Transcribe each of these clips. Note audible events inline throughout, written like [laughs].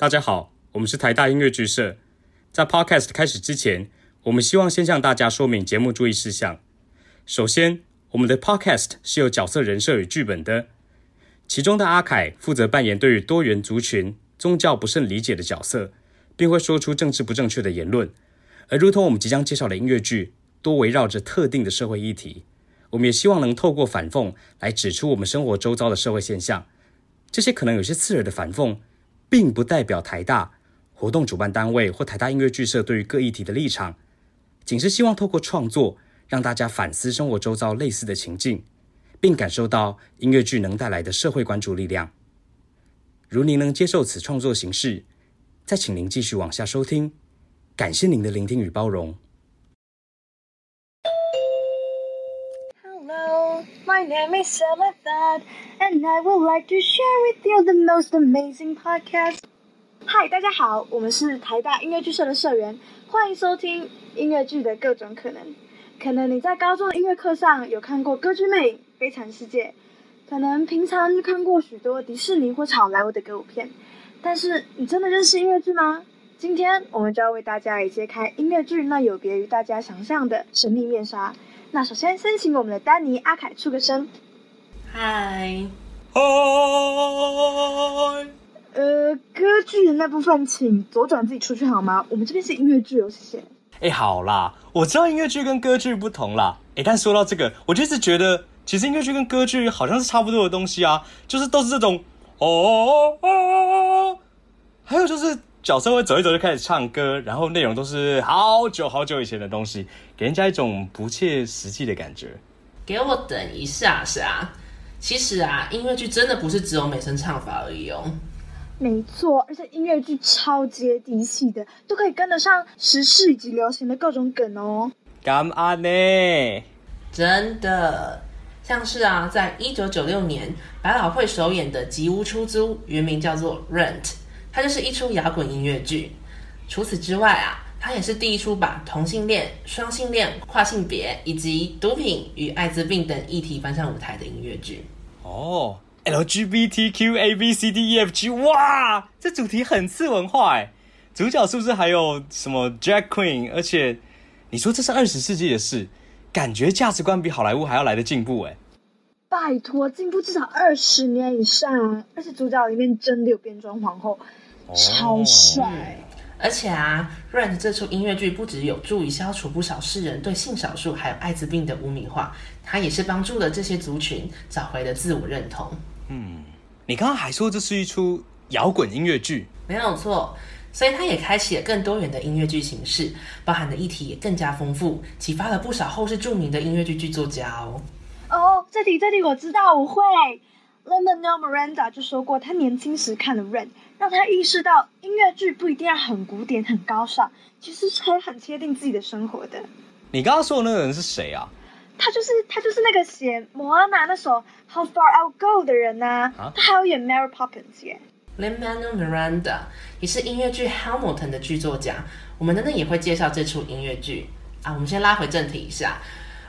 大家好，我们是台大音乐剧社。在 Podcast 开始之前，我们希望先向大家说明节目注意事项。首先，我们的 Podcast 是有角色人设与剧本的，其中的阿凯负责扮演对于多元族群、宗教不甚理解的角色，并会说出政治不正确的言论。而如同我们即将介绍的音乐剧，多围绕着特定的社会议题，我们也希望能透过反讽来指出我们生活周遭的社会现象。这些可能有些刺耳的反讽，并不代表台大活动主办单位或台大音乐剧社对于各议题的立场，仅是希望透过创作让大家反思生活周遭类似的情境，并感受到音乐剧能带来的社会关注力量。如您能接受此创作形式，再请您继续往下收听。感谢您的聆听与包容。My name is Samantha, and I would like to share with you the most amazing podcast. Hi,，大家好，我们是台大音乐剧社的社员，欢迎收听音乐剧的各种可能。可能你在高中的音乐课上有看过《歌剧魅影》《悲惨世界》，可能平常就看过许多迪士尼或好莱坞的歌舞片，但是你真的认识音乐剧吗？今天我们就要为大家来揭开音乐剧那有别于大家想象的神秘面纱。那首先，先请我们的丹尼阿凯出个声。嗨，嗨，呃，歌剧的那部分，请左转自己出去好吗？我们这边是音乐剧哦，谢谢。哎，好啦，我知道音乐剧跟歌剧不同啦。哎，但说到这个，我就一直觉得，其实音乐剧跟歌剧好像是差不多的东西啊，就是都是这种哦哦，还有就是角色会走一走就开始唱歌，然后内容都是好久好久以前的东西，给人家一种不切实际的感觉。给我等一下是啊。其实啊，音乐剧真的不是只有美声唱法而已哦。没错，而且音乐剧超接地气的，都可以跟得上时事以及流行的各种梗哦。干嘛呢？真的，像是啊，在一九九六年，百老汇首演的《吉屋出租》，原名叫做《Rent》，它就是一出摇滚音乐剧。除此之外啊，它也是第一出把同性恋、双性恋、跨性别以及毒品与艾滋病等议题搬上舞台的音乐剧。哦，LGBTQ A B C D E F G，哇，这主题很次文化哎。主角是不是还有什么 Jack Queen？而且你说这是二十世纪的事，感觉价值观比好莱坞还要来的进步哎。拜托，进步至少二十年以上啊，而且主角里面真的有变装皇后，超帅。而且啊，《Rent》这出音乐剧不只有助于消除不少世人对性少数还有艾滋病的污名化，它也是帮助了这些族群找回了自我认同。嗯你刚刚还说这是一出摇滚音乐剧，没有错，所以它也开启了更多元的音乐剧形式，包含的议题也更加丰富，启发了不少后世著名的音乐剧剧作家哦。哦，这题这题我知道，我会。Lin-Manuel Miranda 就说过，他年轻时看了《Rent》，让他意识到音乐剧不一定要很古典、很高尚，其实是可以很贴近自己的生活的。你刚刚说的那个人是谁啊？他就是他就是那个写《摩阿娜》那首《How Far I'll Go》的人呐、啊他还有演 Mary Poppins 耶。Lin-Manuel Miranda 也是音乐剧《Hamilton》的剧作家，我们等等也会介绍这出音乐剧啊。我们先拉回正题一下，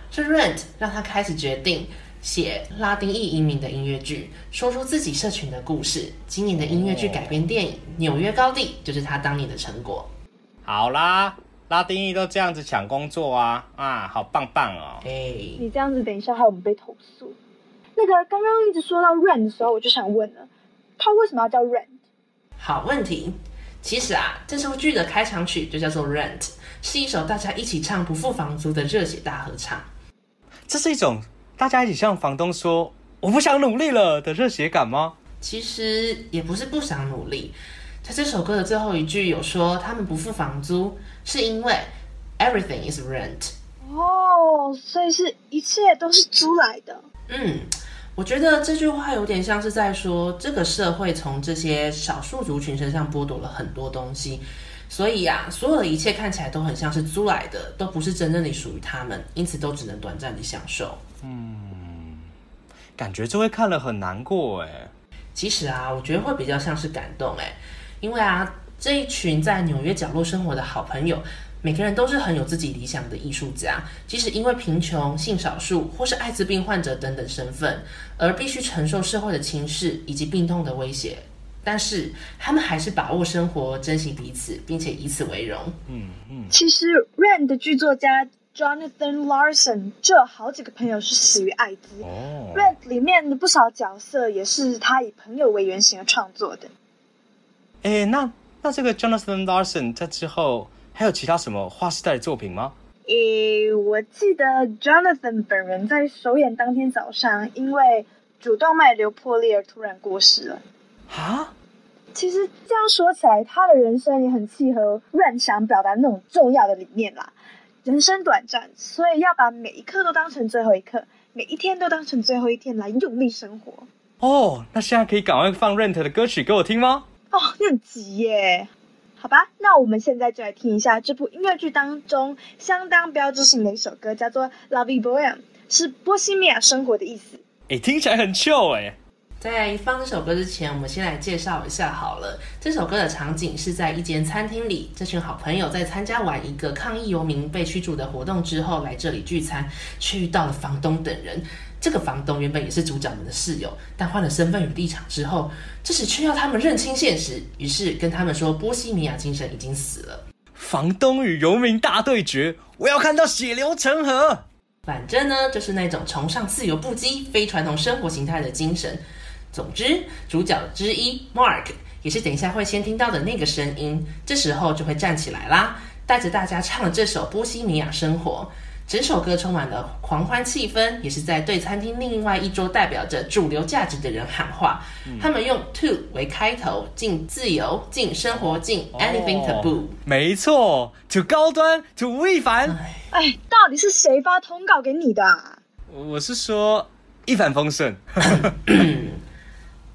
是 Rent 让他开始决定写拉丁裔移民的音乐剧，说出自己社群的故事。今年的音乐剧改编电影《纽约高地》就是他当年的成果。好啦，拉丁裔都这样子抢工作啊啊，好棒棒哦！哎，你这样子，等一下害我们被投诉。那个刚刚一直说到 Rent 的时候，我就想问了，他为什么要叫 Rent？好问题。其实啊，这出剧的开场曲就叫做《Rent》，是一首大家一起唱不付房租的热血大合唱。这是一种大家一起向房东说“我不想努力了”的热血感吗？其实也不是不想努力，在这首歌的最后一句有说他们不付房租，是因为 everything is rent。哦，所以是一切都是租来的。嗯，我觉得这句话有点像是在说，这个社会从这些少数族群身上剥夺了很多东西，所以啊，所有的一切看起来都很像是租来的，都不是真正的属于他们，因此都只能短暂的享受。感觉这会看了很难过哎。其实啊，我觉得会比较像是感动哎，因为啊，这一群在纽约角落生活的好朋友，每个人都是很有自己理想的艺术家，即使因为贫穷、性少数或是艾滋病患者等等身份，而必须承受社会的轻视以及病痛的威胁，但是他们还是把握生活，珍惜彼此，并且以此为荣。嗯嗯其实《Rain》的剧作家 Jonathan Larson 就有好几个朋友是死于艾滋。哦 Rain》里面的不少角色也是他以朋友为原型而创作的。哎，那那这个 Jonathan Larson 在之后还有其他什么划时代的作品吗？诶，我记得 Jonathan 本人在首演当天早上，因为主动脉瘤破裂而突然过世了。啊？其实这样说起来，他的人生也很契合 Rain 想表达那种重要的理念啦。人生短暂，所以要把每一刻都当成最后一刻，每一天都当成最后一天来用力生活。哦，那现在可以赶快放 Rent 的歌曲给我听吗？哦，你很急耶。好吧，那我们现在就来听一下这部音乐剧当中相当标志性的一首歌，叫做《La Vie Bohème》，是波西米亚生活的意思。哎，听起来很 chill 哎。在放这首歌之前，我们先来介绍一下好了。这首歌的场景是在一间餐厅里，这群好朋友在参加完一个抗议游民被驱逐的活动之后，来这里聚餐，却遇到了房东等人。这个房东原本也是主角们的室友，但换了身份与立场之后，这时却要他们认清现实，于是跟他们说波西米亚精神已经死了。房东与游民大对决，我要看到血流成河。反正呢，就是那种崇尚自由不羁、非传统生活形态的精神。总之，主角之一 Mark 也是等一下会先听到的那个声音，这时候就会站起来啦，带着大家唱了这首《波西米亚生活》。整首歌充满了狂欢气氛，也是在对餐厅另外一桌代表着主流价值的人喊话。他们用 to 为开头，进自由，进生活，进 anything taboo。没错，to 高端，to 吴亦凡。哎，到底是谁发通告给你的、啊？我是说一帆风顺。[laughs] [laughs] [coughs]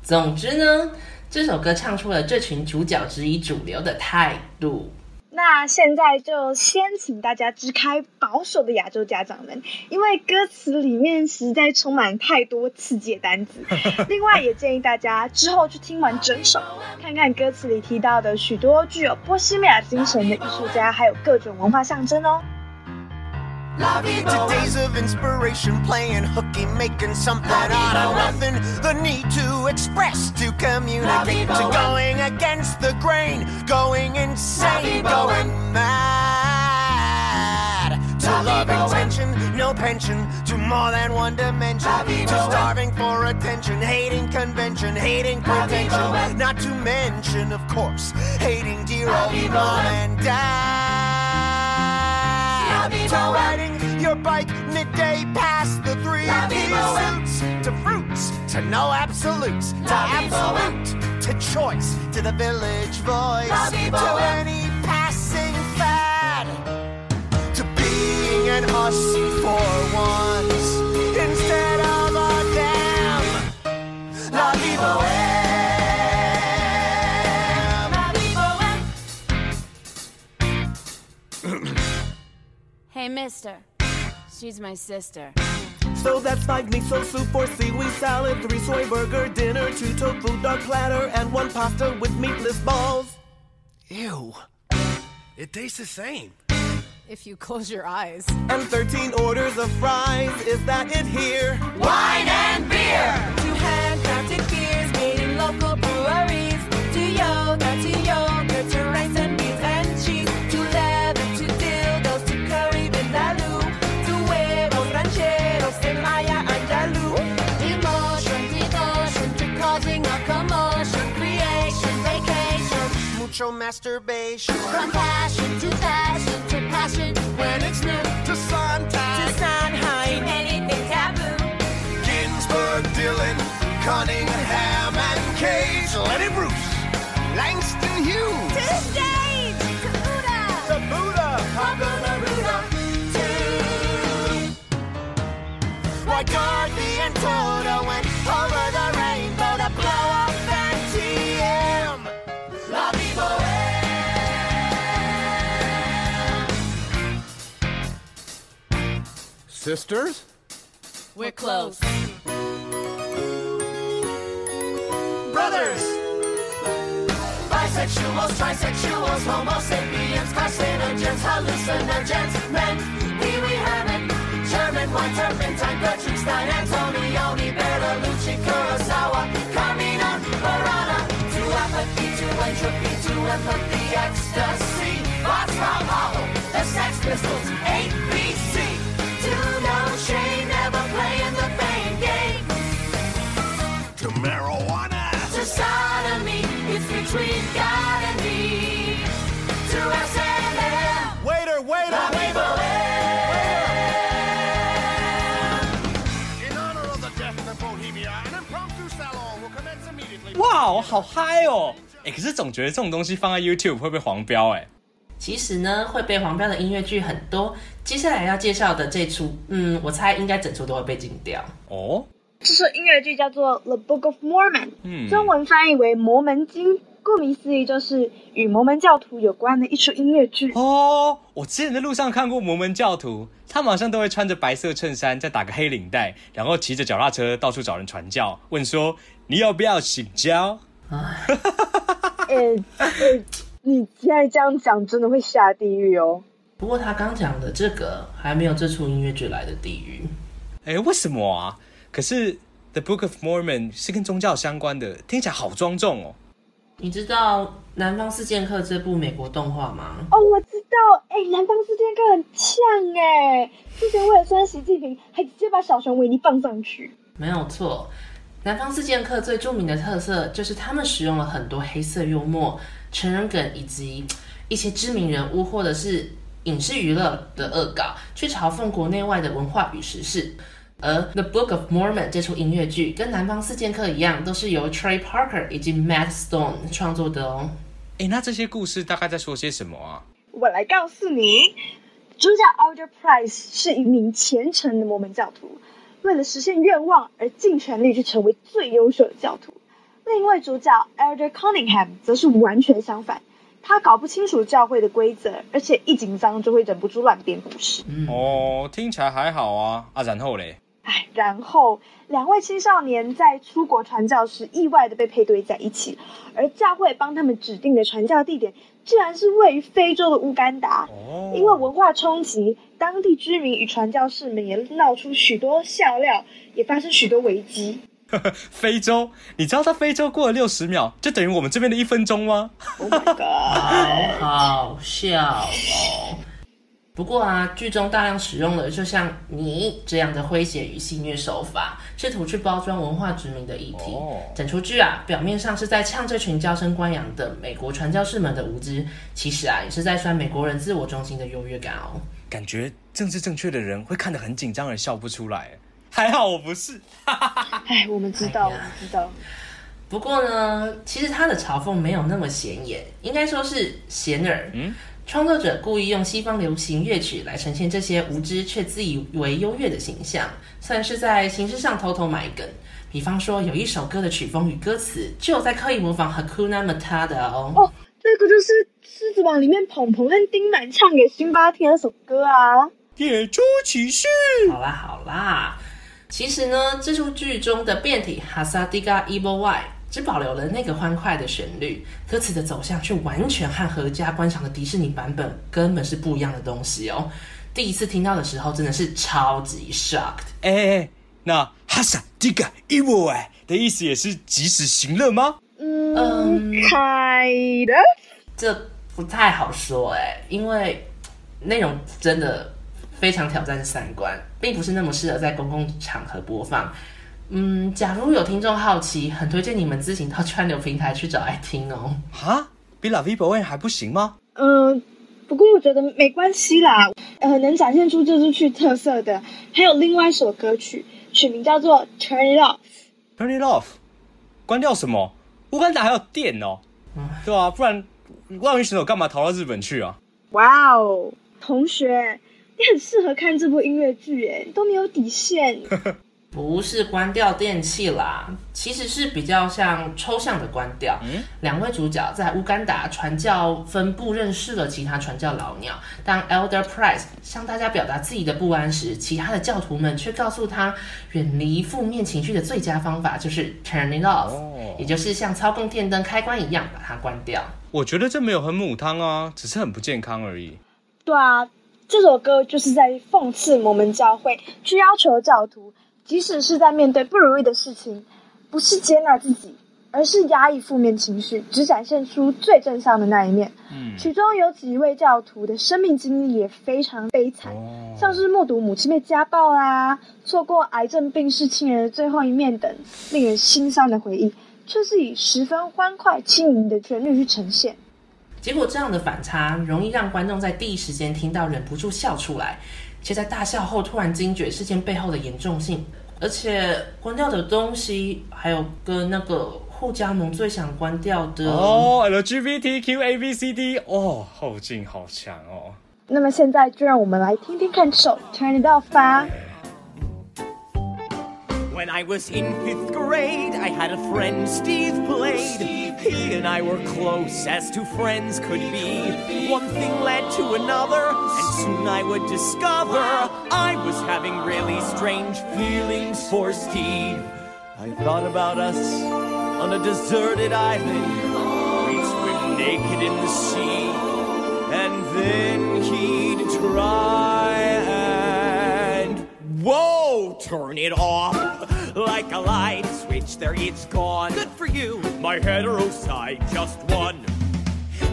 总之呢，这首歌唱出了这群主角之一主流的态度。那现在就先请大家支开保守的亚洲家长们，因为歌词里面实在充满太多刺激的单词。[laughs] 另外，也建议大家之后去听完整首，看看歌词里提到的许多具有波西米亚精神的艺术家，还有各种文化象征哦。Today's of inspiration, playing hooky, making something out of nothing. The need to express, to communicate, to going against the grain, going insane, going mad. To love intention, no pension, to more than one dimension. To starving for attention, hating convention, hating pretension. Not to mention, of course, hating to no absolutes, to absolute, to choice, to the village voice, to any passing fad. To being an us for once instead of a damn. La vie bohème. La vie bohème. Hey, mister. She's my sister. So that's five miso soup, four seaweed salad, three soy burger dinner, two tofu dog platter, and one pasta with meatless balls. Ew. It tastes the same. If you close your eyes. And 13 orders of fries. Is that it here? Wine and beer. Two handcrafted beers made in local breweries. To yoga, to yogurt, Mucho masturbation. Compassion to passion to passion when it's new. To Sondheim. To Sondheim, anything taboo. Ginsberg, Dylan, Cunningham, and Cage. Lenny Bruce. Langston Hughes. To stage, to Buddha. To Buddha. Pablo Neruda. To Why Dorothy and Toto went Sisters? We're close. Brothers! Bisexuals, trisexuals, homo sapiens, carcinogens, hallucinogens, men, Pee Wee Herman, German, one turpentine, Gertrude Stein, Antonioni, Bertolucci, Kurosawa, Carmina, Burana, to empathy to entropy to empathy ecstasy. What's wrong, hollow? The Sex Pistols, ABC. To we gotta be to ask later waiter we've way 哇我好嗨哦。哎可是总觉得这种东西放在 youtube 会被黄标哎其实呢会被黄标的音乐剧很多接下来要介绍的这出嗯我猜应该整出都会被禁掉。哦？这是音乐剧叫做 the book of mormon 嗯。中文翻译为摩门经。顾名思义就是与摩门教徒有关的一出音乐剧。哦，我之前在路上看过摩门教徒，他们好像都会穿着白色衬衫，再打个黑领带，然后骑着脚踏车到处找人传教，问说你要不要信教？呃 [laughs] 呃，你现在这样讲真的会下地狱哦。不过他刚讲的这个还没有这出音乐剧来的地狱。哎，为什么啊？可是《The Book of Mormon》是跟宗教相关的，听起来好庄重哦。你知道《南方四剑客》这部美国动画吗？哦，我知道，哎，南方四剑客很呛哎，之前为了酸习近平，还直接把小熊维尼放上去。没有错，南方四剑客最著名的特色就是他们使用了很多黑色幽默、成人梗以及一些知名人物或者是影视娱乐的恶搞，去嘲讽国内外的文化与时事。而《The Book of Mormon》这出音乐剧跟《南方四剑客》一样，都是由 Trey Parker 以及 Matt Stone 创作的哦。哎，那这些故事大概在说些什么啊？我来告诉你，主角 Alder Price 是一名虔诚的摩门教徒，为了实现愿望而尽全力去成为最优秀的教徒。另一位主角 Elder Cunningham 则是完全相反，他搞不清楚教会的规则，而且一紧张就会忍不住乱编故事。哦，听起来还好啊。啊，然后嘞？哎，然后两位青少年在出国传教时意外的被配对在一起，而教会帮他们指定的传教地点竟然是位于非洲的乌干达。哦因为文化冲击，当地居民与传教士们也闹出许多笑料，也发生许多危机。[laughs] 非洲，你知道在非洲过了六十秒，就等于我们这边的一分钟吗？Oh my god！好好笑哦。不过啊，剧中大量使用了就像你这样的诙谐与戏谑手法，试图去包装文化殖民的议题。哦整出剧啊，表面上是在呛这群娇生惯养的美国传教士们的无知，其实啊，也是在酸美国人自我中心的优越感哦。感觉政治正确的人会看得很紧张而笑不出来。还好我不是。[laughs] 哎，我们知道，知道。不过呢，其实他的嘲讽没有那么显眼，应该说是显耳。嗯，创作者故意用西方流行乐曲来呈现这些无知却自以为优越的形象，算是在形式上偷偷埋梗。比方说，有一首歌的曲风与歌词就有在刻意模仿 Hakuna Matata 哦。哦，这个就是《狮子王》里面鹏鹏和丁满唱给辛巴听的那首歌啊。野猪骑士。好啦好啦，其实呢，这出剧中的变体 Hasadiga Evil Y 只保留了那个欢快的旋律，歌词的走向却完全和合家观赏的迪士尼版本根本是不一样的东西哦。第一次听到的时候，真的是超级 shocked。哎哎哎，那哈萨迪嘎伊沃哎的意思也是及时行乐吗？嗯嗯，kind of。这不太好说哎，因为内容真的非常挑战三观，并不是那么适合在公共场合播放。嗯，假如有听众好奇，很推荐你们自行到串流平台去找来听哦。哈，比拉 V 博问还不行吗？嗯，不过我觉得没关系啦。呃，能展现出这支曲特色的，还有另外一首歌曲，曲名叫做《Turn It Off》。Turn it off，关掉什么？乌干达还有电哦，对啊，不然万云选手干嘛逃到日本去啊？哇哦，同学，你很适合看这部音乐剧耶，都没有底线。[laughs] 不是关掉电器啦，其实是比较像抽象的关掉。两位主角在乌干达传教分部认识了其他传教老鸟。当 Elder Price 向大家表达自己的不安时，其他的教徒们却告诉他，远离负面情绪的最佳方法就是 turn it off，、哦也就是像操控电灯开关一样把它关掉。我觉得这没有很母汤啊，只是很不健康而已。对啊，这首歌就是在讽刺摩门教会去要求教徒，即使是在面对不如意的事情，不是接纳自己，而是压抑负面情绪，只展现出最正向的那一面。嗯，其中有几位教徒的生命经历也非常悲惨，哦像是目睹母亲被家暴啦，错过癌症病逝亲人的最后一面等令人心伤的回忆，却是以十分欢快轻盈的旋律去呈现。结果这样的反差容易让观众在第一时间听到忍不住笑出来，且在大笑后突然惊觉事件背后的严重性，而且关掉的东西还有跟那个互加盟最想关掉的哦，LGBTQ A B C D，哦，后劲好强哦。那么现在就让我们来听听看这首《Turn It Off》吧。When I was in fifth grade, I had a friend, Steve Blade. He and I were close as two friends could be. One thing led to another, and soon I would discover I was having really strange feelings for Steve. I thought about us on a deserted island. We'd swim naked in the sea, and then he'd try Whoa! Turn it off like a light switch. There, it's gone. Good for you. My hetero side just won.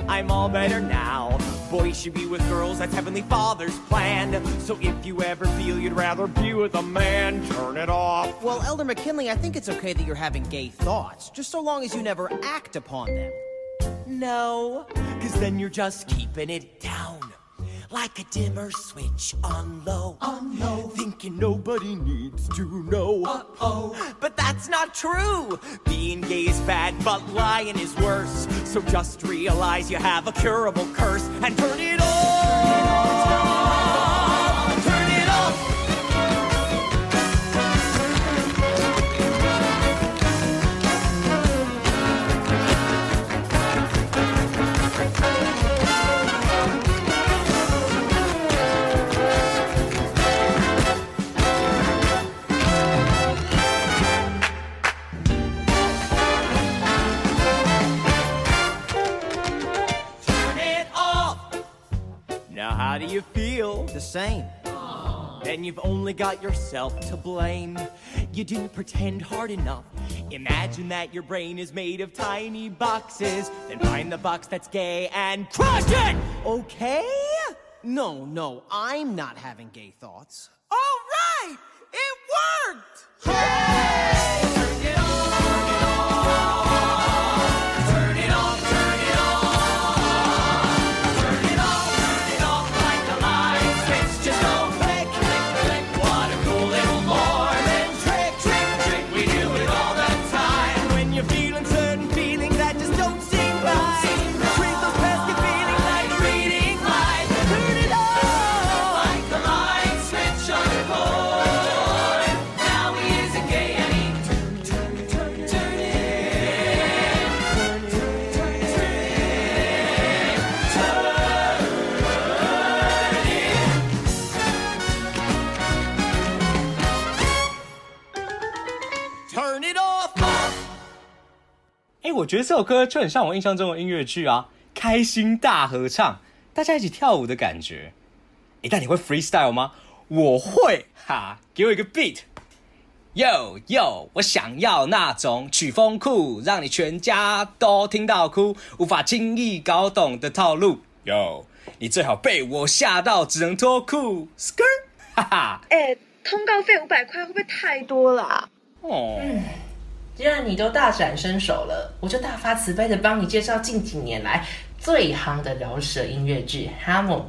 I'm all better now. Boys should be with girls. That's Heavenly Father's plan. So if you ever feel you'd rather be with a man, turn it off. Well, Elder McKinley, I think it's okay that you're having gay thoughts, just so long as you never act upon them. No, cause then you're just keeping it down. Like a dimmer switch on low. On low. Thinking nobody needs to know. Uh oh. But that's not true. Being gay is bad, but lying is worse. So just realize you have a curable curse and turn it off. Turn how do you feel? The same. Then you've only got yourself to blame. You didn't pretend hard enough. Imagine that your brain is made of tiny boxes. Then find the box that's gay and crush it! Okay? No, no, I'm not having gay thoughts. All right! It worked! When 我觉得这首歌就很像我印象中的音乐剧啊，开心大合唱，大家一起跳舞的感觉。哎、但你会 freestyle 吗？我会哈，给我一个 beat。Yo yo，我想要那种曲风酷，让你全家都听到哭，无法轻易搞懂的套路。Yo，你最好被我吓到，只能脱裤。Skirt，哈哈。哎，通告费五百块会不会太多了啊？哦，既然你都大展身手了，我就大发慈悲的帮你介绍近几年来最夯的饶舌音乐剧《Hamilton》。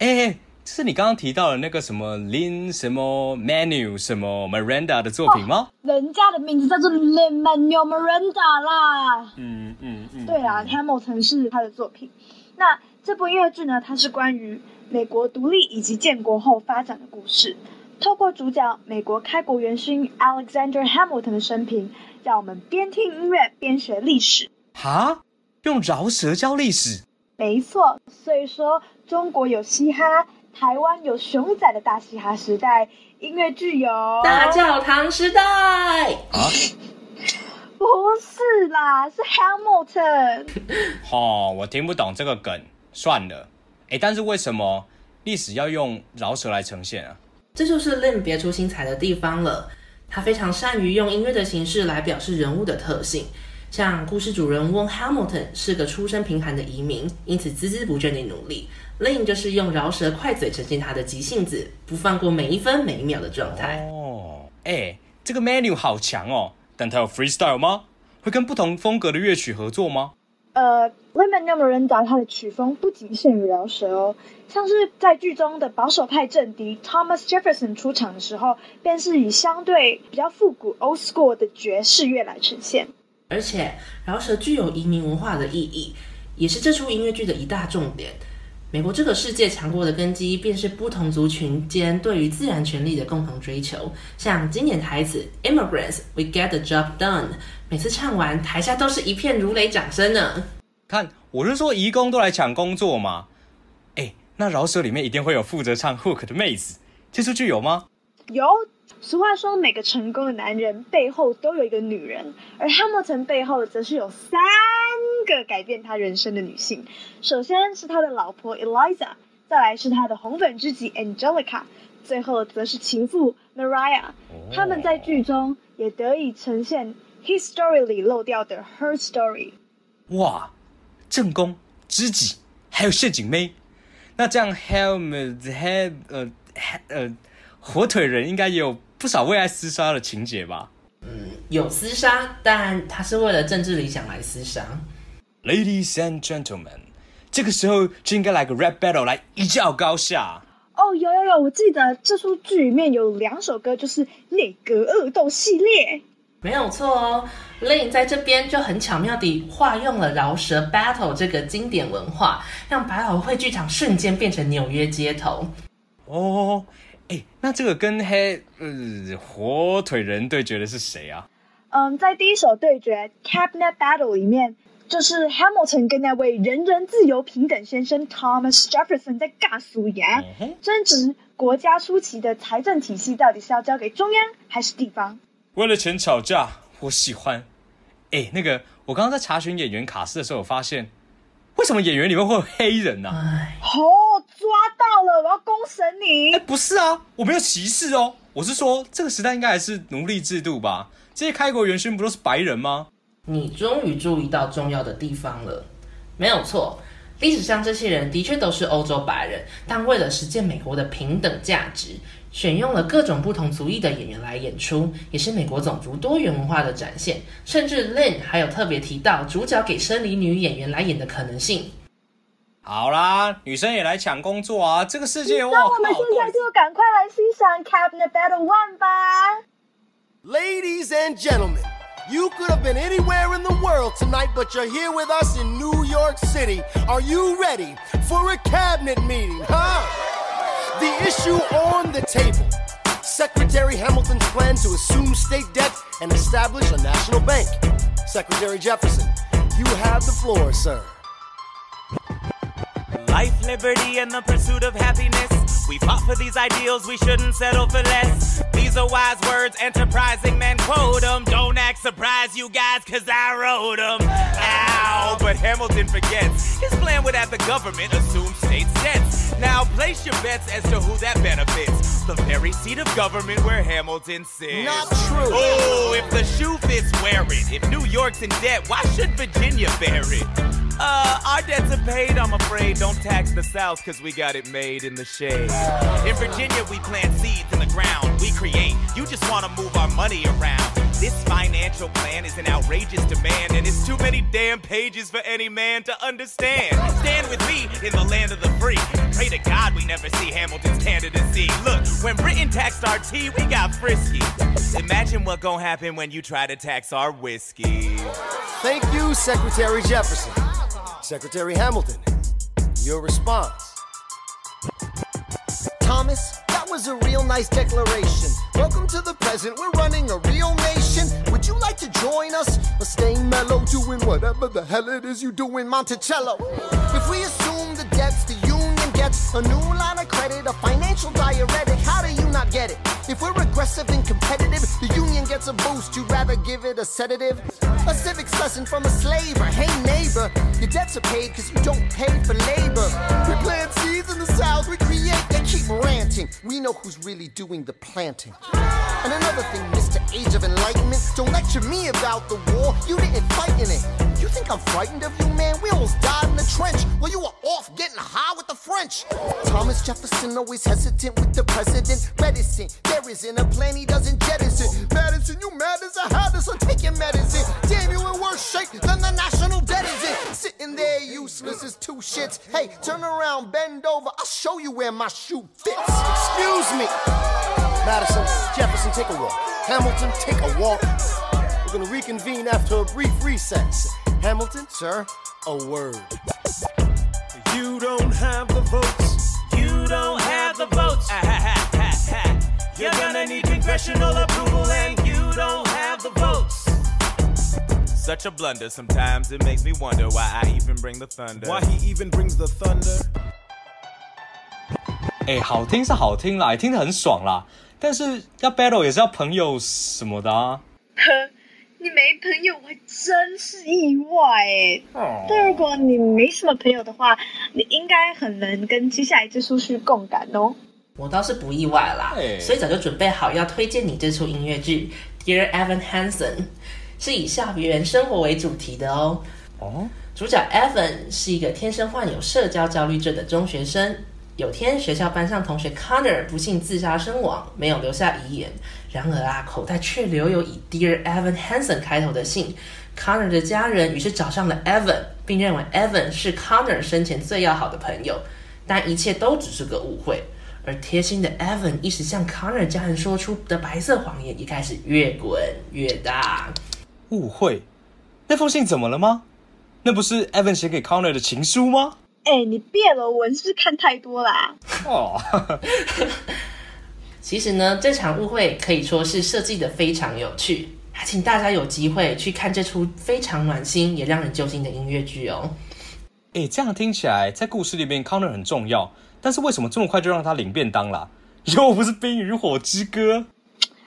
哎、这是你刚刚提到的那个什么 Lin 什么 Manu 什么 Miranda 的作品吗？人家的名字叫做 Lin Manuel Miranda 啦。嗯嗯嗯，对啊，Hamilton 是他的作品。那这部音乐剧呢，它是关于美国独立以及建国后发展的故事，透过主角美国开国元勋 Alexander Hamilton 的生平，让我们边听音乐边学历史。哈，用饶舌教历史，没错，所以说中国有嘻哈，台湾有熊仔的大嘻哈时代，音乐剧有大教堂时代，啊不是啦，是 Hamilton。[laughs] 哦，我听不懂这个梗，算了。哎，但是为什么历史要用饶舌来呈现啊？这就是 Lin 别出心裁的地方了。他非常善于用音乐的形式来表示人物的特性，像故事主人翁 Hamilton 是个出身贫寒的移民，因此孜孜不倦地努力。Lin 就是用饶舌快嘴呈现他的急性子，不放过每一分每一秒的状态。哦，哎，这个 menu 好强哦，但它有 freestyle 吗？会跟不同风格的乐曲合作吗？呃 l e m o n Miranda 他的曲风不仅限于饶舌哦，像是在剧中的保守派政敌 Thomas Jefferson 出场的时候，便是以相对比较复古 old school 的爵士乐来呈现。而且饶舌具有移民文化的意义，也是这出音乐剧的一大重点。美国这个世界强国的根基，便是不同族群间对于自然权利的共同追求。像经典台词 “Immigrants, we get the job done”，每次唱完，台下都是一片如雷掌声呢。看，我是说移工都来抢工作嘛。哎，那饶舌里面一定会有负责唱 hook 的妹子，这出剧有吗？有，俗话说每个成功的男人背后都有一个女人，而汉默森背后则是有三个改变他人生的女性。首先是他的老婆 Eliza，再来是他的红粉知己 Angelica，最后则是情妇 Mariah。他们在剧中也得以呈现 His Story 里漏掉的 Her Story。哇，正宫、知己，还有陷阱妹，那这样 Helmet Head 呃呃火腿人应该也有不少为爱厮杀的情节吧嗯有厮杀，但他是为了政治理想来厮杀。？Ladies and gentlemen，这个时候就应该来个 rap battle 来一较高下。哦，有有有，我记得这出剧里面有两首歌，就是内阁恶斗系列。没有错哦，Lin 在这边就很巧妙地化用了饶舌 battle 这个经典文化，让百老汇剧场瞬间变成纽约街头。哦，哎，那这个跟黑呃火腿人对决的是谁啊？嗯，在第一首对决 Cabinet Battle 里面，就是 Hamilton 跟那位人人自由平等先生 Thomas Jefferson 在尬俗牙，争执国家初期的财政体系到底是要交给中央还是地方。为了钱吵架，我喜欢。哎，那个我刚刚在查询演员卡斯的时候，我发现为什么演员里面会有黑人呢、啊？唉，哦，抓到了，我要公审你哎，！不是啊，我没有歧视哦，我是说这个时代应该还是奴隶制度吧？这些开国元勋不都是白人吗？你终于注意到重要的地方了。没有错，历史上这些人的确都是欧洲白人，但为了实践美国的平等价值，选用了各种不同族裔的演员来演出，也是美国种族多元文化的展现。甚至 Lin 还有特别提到主角给生理女演员来演的可能性。好啦，女生也来抢工作啊！这个世界，我那我们靠现在就赶快来欣赏 Cabinet Battle One 吧。 Ladies and gentlemen, you could have been anywhere in the world tonight, but you're here with us in New York City. Are you ready for a cabinet meeting, huh? The issue on the table Secretary Hamilton's plan to assume state debt and establish a national bank. Secretary Jefferson, you have the floor, sir. Life, liberty, and the pursuit of happiness. We fought for these ideals, we shouldn't settle for less. These are wise words, enterprising men quote them. Don't act surprised, you guys, cause I wrote 'em. Ow, but Hamilton forgets. His plan would have the government assume state debts. Now place your bets as to who that benefits. The very seat of government where Hamilton sits. Not true. Oh, if the shoe fits, wear it. If New York's in debt, why should Virginia bear it? Uh, our debts are paid, I'm afraid. Don't tax the South, cause we got it made in the shade. In Virginia, we plant seeds in the ground. We create. You just wanna move our money around. This financial plan is an outrageous demand, and it's too many damn pages for any man to understand. Stand with me in the land of the free. Pray to God we never see Hamilton's candidacy. Look, when Britain taxed our tea, we got frisky. Imagine what gon' happen when you try to tax our whiskey. Thank you, Secretary Jefferson. Secretary Hamilton, your response. Thomas, that was a real nice declaration. Welcome to the present, we're running a real nation. Would you like to join us? Or stay mellow, doing whatever the hell it is you do in Monticello? If we assume the debts the a new line of credit, a financial diuretic. How do you not get it? If we're aggressive and competitive, the union gets a boost. You'd rather give it a sedative? A civics lesson from a slave slaver. Hey neighbor, your debts are paid because you don't pay for labor. We plant seeds in the south, we create, they keep ranting. We know who's really doing the planting. And another thing, Mr. Age of Enlightenment, don't lecture me about the war. You didn't fight in it. You think I'm frightened of you, man? We almost died in the trench while you were off getting high with the French. Thomas Jefferson always hesitant with the president. Reticent, there isn't a plan he doesn't jettison. Madison, you mad as a hatter, so take your medicine. Damn, you in worse shape than the national debt is in. Sitting there useless as two shits. Hey, turn around, bend over, I'll show you where my shoe fits. Excuse me. Madison, Jefferson, take a walk. Hamilton, take a walk. We're gonna reconvene after a brief recess. Hamilton, sir, a word. You don't have need congressional approval, and you don't have the votes. Such a blunder. Sometimes it makes me wonder why I even bring the thunder. Why he even brings the thunder? 哎，好听是好听啦，也听得很爽啦。但是要 battle 也是要朋友什么的啊。呵，你没朋友，我还真是意外哎。哦但如果你没什么朋友的话，你应该很能跟接下来这出剧共感哦。我倒是不意外啦，哎所以早就准备好要推荐你这出音乐剧《Dear Evan Hansen》，是以校园生活为主题的哦。哦，主角 Evan 是一个天生患有社交焦虑症的中学生。有天，学校班上同学 Connor 不幸自杀身亡，没有留下遗言。然而啊，口袋却留有以 Dear Evan Hansen 开头的信。Connor 的家人于是找上了 Evan，并认为 Evan 是 Connor 生前最要好的朋友，但一切都只是个误会。而贴心的 Evan 一时向 Connor 家人说出的白色谎言，也开始越滚越大。误会？那封信怎么了吗？那不是 Evan 写给 Connor 的情书吗？哎，你变了文是看太多啦？哦，[laughs] 其实呢，这场误会可以说是设计的非常有趣，还请大家有机会去看这出非常暖心也让人揪心的音乐剧哦。哎，这样听起来，在故事里面 Connor 很重要，但是为什么这么快就让他领便当啦？又不是《冰与火之歌》。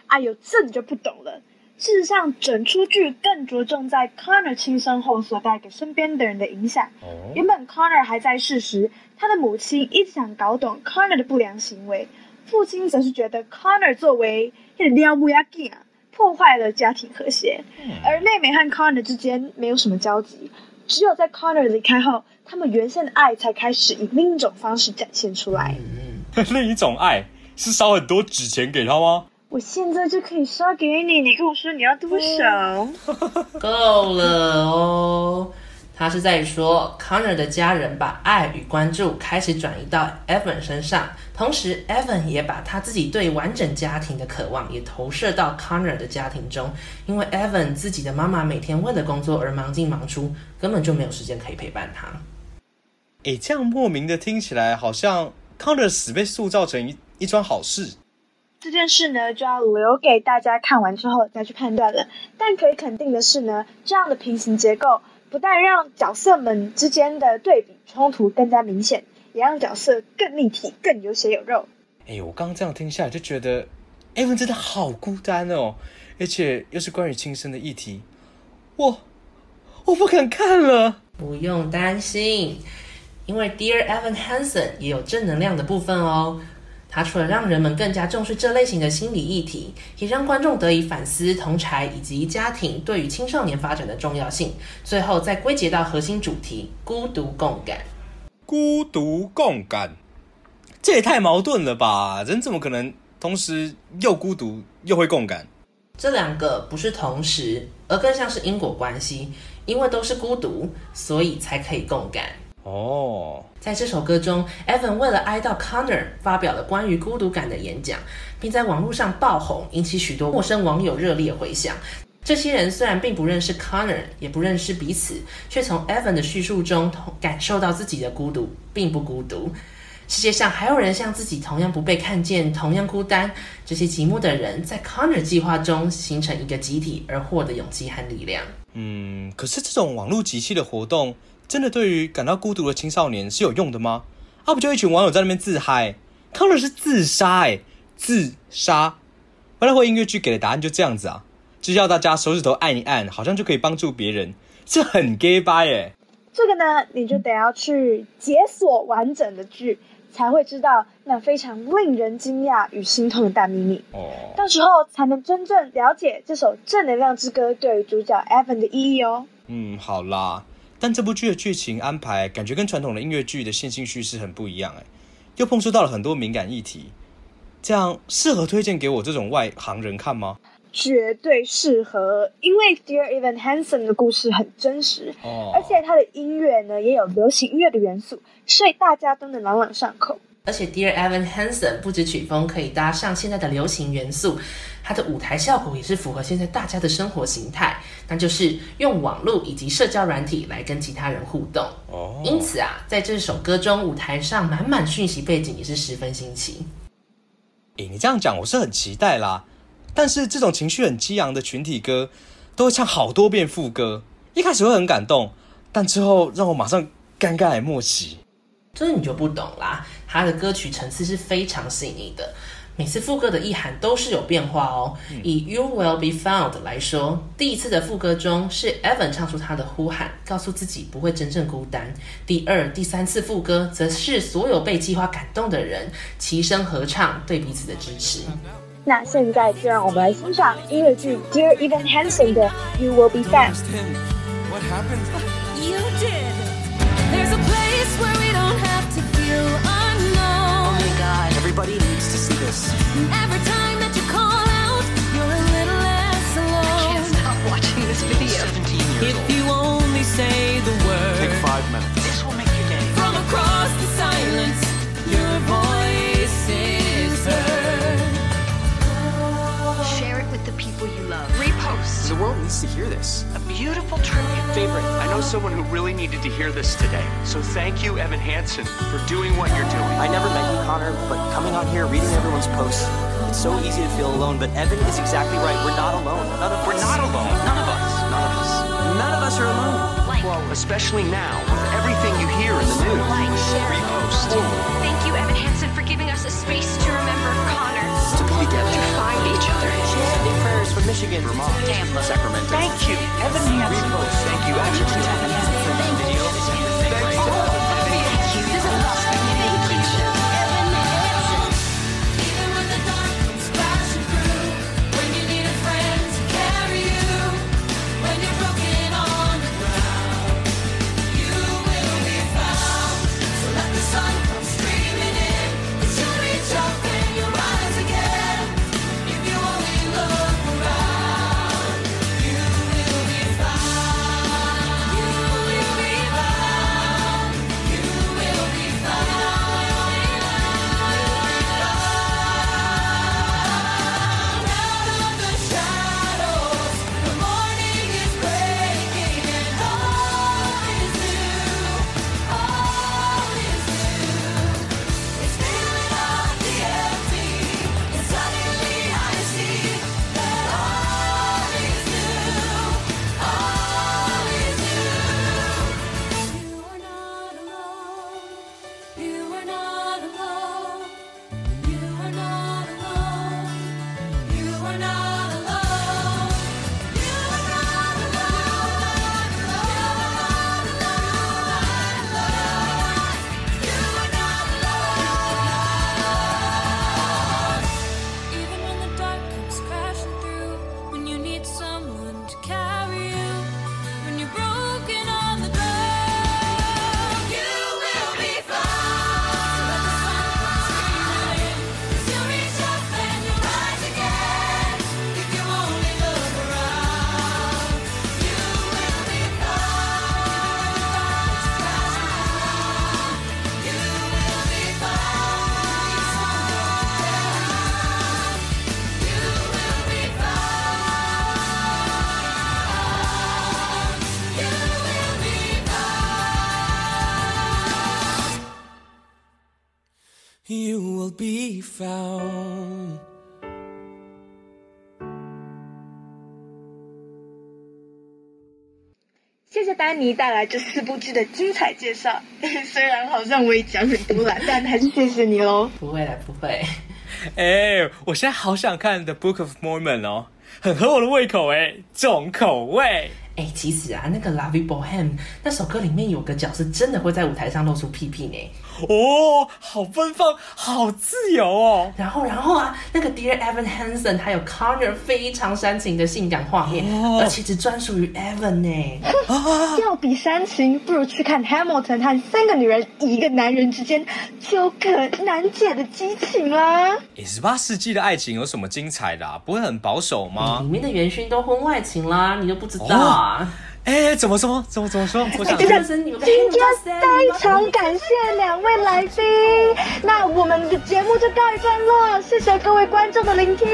哎呦，这你就不懂了。事实上，整出剧更着重在 Connor 轻生后所带给身边的人的影响。哦原本 Connor 还在世时，他的母亲一直想搞懂 Connor 的不良行为，父亲则是觉得 Connor 作为撩不呀劲啊，破坏了家庭和谐。而妹妹和 Connor 之间没有什么交集，只有在 Connor 离开后，他们原先的爱才开始以另一种方式展现出来。[laughs] 另一种爱是烧很多纸钱给他吗？我现在就可以烧给你，你跟我说你要多少？[laughs] 够了哦。他是在说 Connor 的家人把爱与关注开始转移到 Evan 身上，同时 Evan 也把他自己对完整家庭的渴望也投射到 Connor 的家庭中，因为 Evan 自己的妈妈每天为了工作而忙进忙出，根本就没有时间可以陪伴他。哎，这样莫名的听起来好像 Connor 的死被塑造成一一桩好事。这件事呢，就要留给大家看完之后再去判断了。但可以肯定的是呢，这样的平行结构不但让角色们之间的对比冲突更加明显，也让角色更立体、更有血有肉。哎，我刚刚这样听下来就觉得 Evan 真的好孤单哦，而且又是关于轻生的议题，我我不敢看了。不用担心，因为 Dear Evan Hansen 也有正能量的部分哦。它除了让人们更加重视这类型的心理议题，也让观众得以反思同才以及家庭对于青少年发展的重要性。最后再归结到核心主题——孤独共感。孤独共感，这也太矛盾了吧？人怎么可能同时又孤独又会共感？这两个不是同时，而更像是因果关系。因为都是孤独，所以才可以共感。哦，在这首歌中，Evan 为了哀悼 Connor，发表了关于孤独感的演讲，并在网络上爆红，引起许多陌生网友热烈回响。这些人虽然并不认识 Connor，也不认识彼此，却从 Evan 的叙述中同感受到自己的孤独，并不孤独。世界上还有人像自己同样不被看见，同样孤单。这些寂寞的人在 Connor 计划中形成一个集体，而获得勇气和力量。嗯，可是这种网络集气的活动，真的对于感到孤独的青少年是有用的吗？啊，啊，不就一群网友在那边自嗨，Connor 是自杀哎，自杀。回来会音乐剧给的答案就这样子啊，只要大家手指头按一按，好像就可以帮助别人，这很 gay 掰哎。这个呢，你就得要去解锁完整的剧，才会知道那非常令人惊讶与心痛的大秘密。哦，到时候才能真正了解这首正能量之歌对于主角 Evan 的意义哦。嗯，好啦，但这部剧的剧情安排感觉跟传统的音乐剧的线性叙事很不一样哎，又碰触到了很多敏感议题，这样适合推荐给我这种外行人看吗？绝对适合，因为 Dear Evan Hansen 的故事很真实，哦而且他的音乐呢也有流行音乐的元素，所以大家都能朗朗上口。而且 Dear Evan Hansen 不止曲风可以搭上现在的流行元素，它的舞台效果也是符合现在大家的生活形态，那就是用网络以及社交软体来跟其他人互动。哦因此啊，在这首歌中，舞台上满满讯息背景也是十分新奇。诶，你这样讲我是很期待啦。但是这种情绪很激昂的群体歌，都会唱好多遍副歌，一开始会很感动，但之后让我马上尴尬莫喜。这你就不懂啦，他的歌曲层次是非常细腻的，每次副歌的意涵都是有变化哦。以 You Will Be Found 来说，第一次的副歌中是 Evan 唱出他的呼喊，告诉自己不会真正孤单；第二、第三次副歌则是所有被计划感动的人齐声合唱，对彼此的支持。那现在就让我们来欣赏音乐剧 Dear Evan Hansen 的 You Will Be Found。Everybody needs to see this. Every time that you call out, you're a little less alone. stop watching this video. If you only say the word. Take five minutes. This will make your day. From across the silence, your voice is heard. Share it with the people you love. Repost. The world needs to hear this. A beautiful tribute. Favorite, I know someone who really needed to hear this today. So thank you, Evan Hansen, for doing what you're doing. I never met you, Connor, but coming on here, reading everyone's posts, it's so easy to feel alone. But Evan is exactly right. We're not alone. None of We're us. not alone. None of us. None of us. None of us are alone. Like, Well, especially now, with everything you hear in the news. like, share. Repost. Thank you, Evan Hansen, for giving us a space to remember Connor. To be together. To find each other. Sending prayers from Michigan, Vermont. Tampa. Sacramento. Thank you, Evan Hansen. 谢谢丹尼带来这四部剧的精彩介绍。[laughs] 虽然好像我也讲很多了，但还是谢谢你喽。不会的，不会。[laughs] 哎，我现在好想看《The Book of Mormon》哦，很合我的胃口哎，重口味。哎，其实啊，那个《Lovey Bohem》那首歌里面有个角是真的会在舞台上露出屁屁呢。哦，好奔放，好自由哦。然后，然后啊，那个 Dear Evan Hansen 还有 Connor 非常煽情的性感画面，哦而且只专属于 Evan 呢。要比煽情，不如去看 Hamilton 和三个女人一个男人之间纠葛难解的激情啦。诶，十八世纪的爱情有什么精彩的、啊？不会很保守吗里？面的元勋都婚外情啦，你都不知道啊？哎、怎么说？怎么怎么说？我想今天非常感谢两位来宾，那我们的节目就告一段落，谢谢各位观众的聆听。